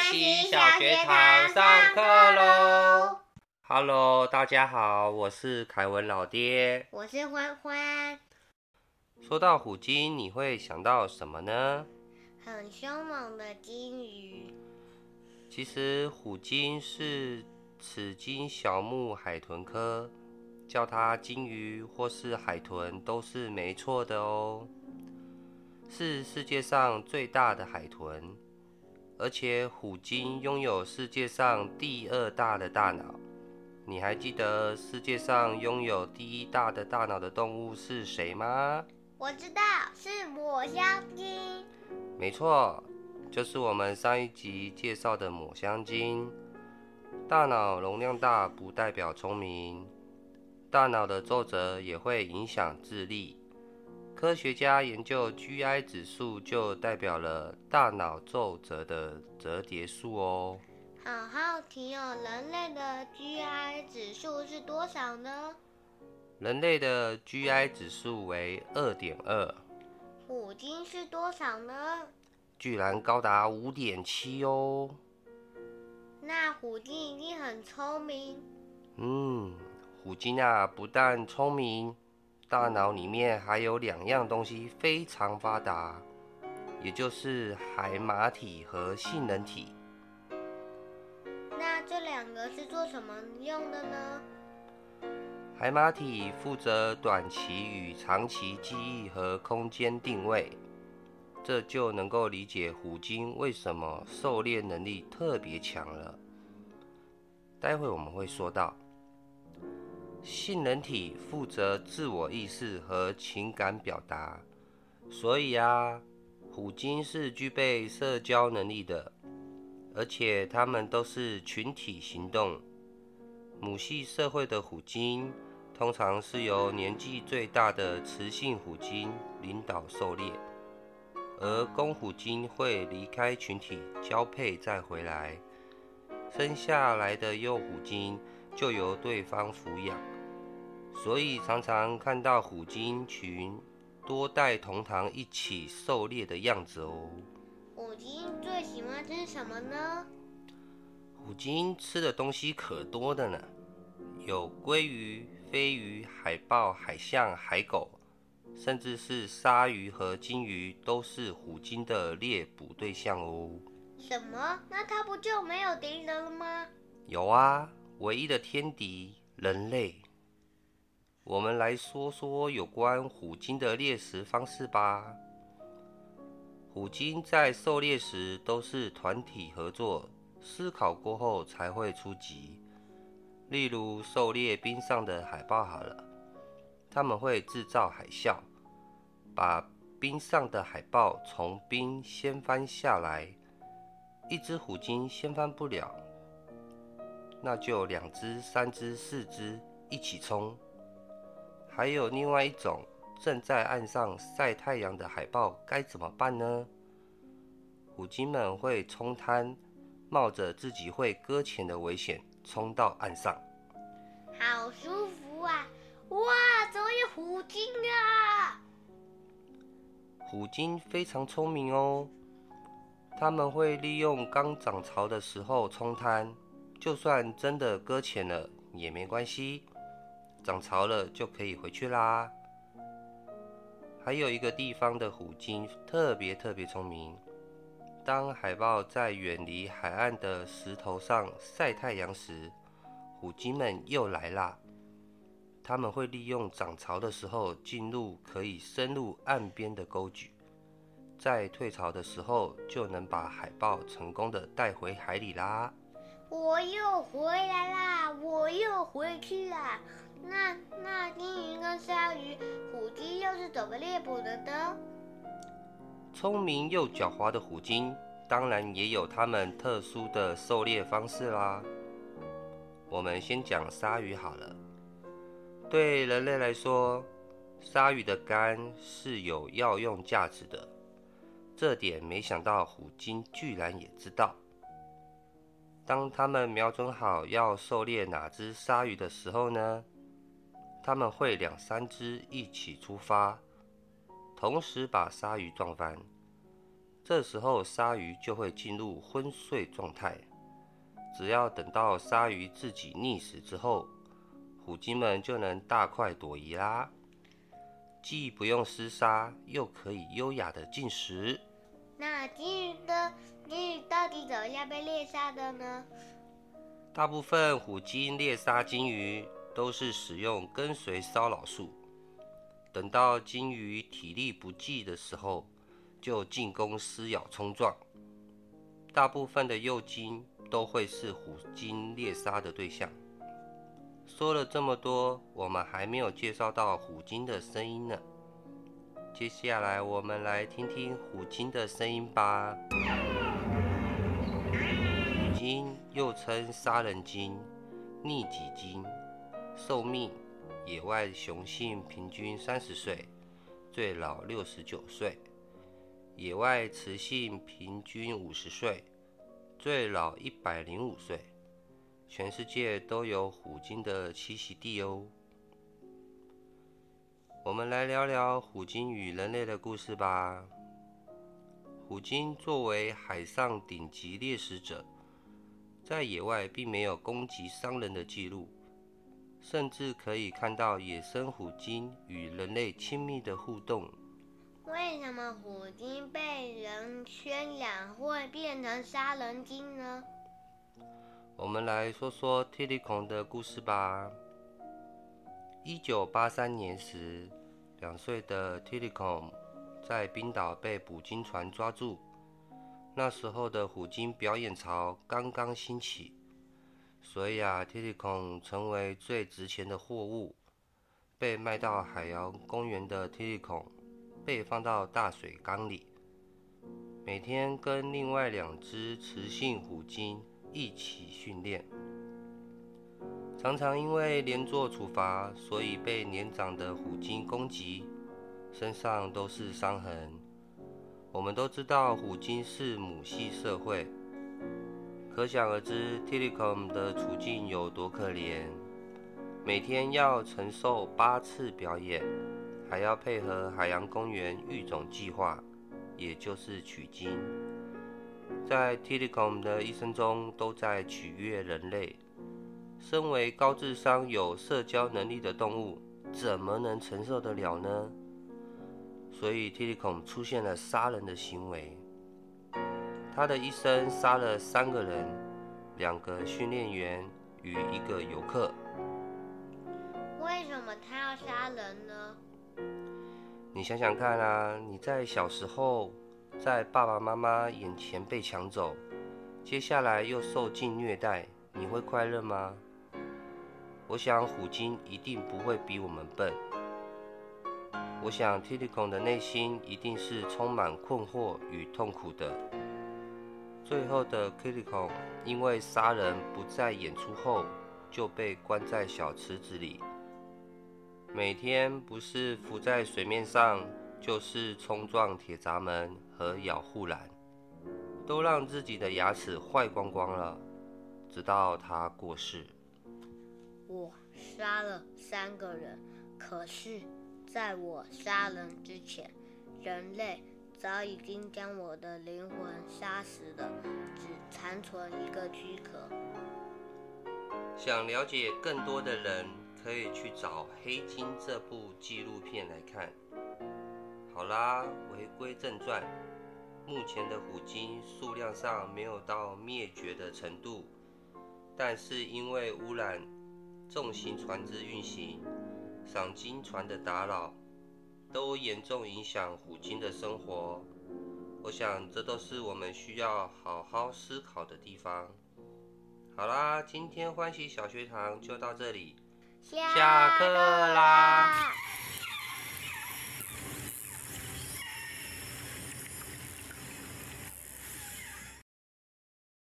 习小学堂上课喽！Hello，大家好，我是凯文老爹。我是欢欢。说到虎鲸，你会想到什么呢？很凶猛的鲸鱼。其实虎鲸是齿鲸小目海豚科，叫它鲸鱼或是海豚都是没错的哦。是世界上最大的海豚，而且虎鲸拥有世界上第二大的大脑。你还记得世界上拥有第一大的大脑的动物是谁吗？我知道，是抹香鲸。没错，就是我们上一集介绍的抹香鲸。大脑容量大不代表聪明，大脑的皱褶也会影响智力。科学家研究 GI 指数，就代表了大脑皱褶的折叠数哦。好好听哦，人类的 GI 指数是多少呢？人类的 GI 指数为二点二。虎鲸是多少呢？居然高达五点七哦。那虎鲸一定很聪明。嗯，虎鲸啊，不但聪明。大脑里面还有两样东西非常发达，也就是海马体和杏仁体。那这两个是做什么用的呢？海马体负责短期与长期记忆和空间定位，这就能够理解虎鲸为什么狩猎能力特别强了。待会我们会说到。性能体负责自我意识和情感表达，所以啊，虎鲸是具备社交能力的，而且它们都是群体行动。母系社会的虎鲸通常是由年纪最大的雌性虎鲸领导狩猎，而公虎鲸会离开群体交配再回来，生下来的幼虎鲸就由对方抚养。所以常常看到虎鲸群多代同堂一起狩猎的样子哦。虎鲸最喜欢吃什么呢？虎鲸吃的东西可多的呢，有鲑鱼、飞鱼、海豹、海象、海狗，甚至是鲨鱼和金鱼都是虎鲸的猎捕对象哦。什么？那它不就没有敌人了吗？有啊，唯一的天敌人类。我们来说说有关虎鲸的猎食方式吧。虎鲸在狩猎时都是团体合作，思考过后才会出击。例如狩猎冰上的海豹好了，他们会制造海啸，把冰上的海豹从冰掀翻下来。一只虎鲸掀翻不了，那就两只、三只、四只一起冲。还有另外一种正在岸上晒太阳的海豹该怎么办呢？虎鲸们会冲滩，冒着自己会搁浅的危险冲到岸上。好舒服啊！哇，怎么有虎鲸啊？虎鲸非常聪明哦，他们会利用刚涨潮的时候冲滩，就算真的搁浅了也没关系。涨潮了就可以回去啦。还有一个地方的虎鲸特别特别聪明，当海豹在远离海岸的石头上晒太阳时，虎鲸们又来啦。他们会利用涨潮的时候进入可以深入岸边的沟渠，在退潮的时候就能把海豹成功的带回海里啦。我又回来啦，我又回去啦。那那金鱼跟鲨鱼，虎鲸又是怎么猎捕的呢？聪明又狡猾的虎鲸，当然也有它们特殊的狩猎方式啦。我们先讲鲨鱼好了。对人类来说，鲨鱼的肝是有药用价值的，这点没想到虎鲸居然也知道。当他们瞄准好要狩猎哪只鲨鱼的时候呢？他们会两三只一起出发，同时把鲨鱼撞翻。这时候鲨鱼就会进入昏睡状态。只要等到鲨鱼自己溺死之后，虎鲸们就能大快朵颐啦，既不用厮杀，又可以优雅的进食。那金鱼的金鱼到底怎么样被猎杀的呢？大部分虎鲸猎杀金鱼都是使用跟随骚扰术，等到金鱼体力不济的时候，就进攻撕咬冲撞。大部分的幼鲸都会是虎鲸猎杀的对象。说了这么多，我们还没有介绍到虎鲸的声音呢。接下来我们来听听虎鲸的声音吧。鲸又称杀人鲸、逆戟鲸，寿命野外雄性平均三十岁，最老六十九岁；野外雌性平均五十岁，最老一百零五岁。全世界都有虎鲸的栖息地哦。我们来聊聊虎鲸与人类的故事吧。虎鲸作为海上顶级猎食者，在野外并没有攻击伤人的记录，甚至可以看到野生虎鲸与人类亲密的互动。为什么虎鲸被人圈养会变成杀人鲸呢？我们来说说 t i l i c o n 的故事吧。一九八三年时，两岁的 t i l i c o n 在冰岛被捕鲸船抓住。那时候的虎鲸表演潮刚刚兴起，所以啊 t i l i c o n 成为最值钱的货物。被卖到海洋公园的 t i l i c o n 被放到大水缸里，每天跟另外两只雌性虎鲸。一起训练，常常因为连坐处罚，所以被年长的虎鲸攻击，身上都是伤痕。我们都知道虎鲸是母系社会，可想而知 t i l i c o m 的处境有多可怜。每天要承受八次表演，还要配合海洋公园育种计划，也就是取经。在 t i l i c o m 的一生中，都在取悦人类。身为高智商、有社交能力的动物，怎么能承受得了呢？所以 t i l i c o m 出现了杀人的行为。他的一生杀了三个人，两个训练员与一个游客。为什么他要杀人呢？你想想看啊，你在小时候。在爸爸妈妈眼前被抢走，接下来又受尽虐待，你会快乐吗？我想虎鲸一定不会比我们笨。我想 t i l i c o n 的内心一定是充满困惑与痛苦的。最后的 t i l i c o n 因为杀人不在演出后，就被关在小池子里，每天不是浮在水面上。就是冲撞铁闸门和咬护栏，都让自己的牙齿坏光光了，直到他过世。我杀了三个人，可是在我杀人之前，人类早已经将我的灵魂杀死了，只残存一个躯壳。想了解更多的人，可以去找《黑金》这部纪录片来看。好啦，回归正传。目前的虎鲸数量上没有到灭绝的程度，但是因为污染、重型船只运行、赏金船的打扰，都严重影响虎鲸的生活。我想这都是我们需要好好思考的地方。好啦，今天欢喜小学堂就到这里，下课啦。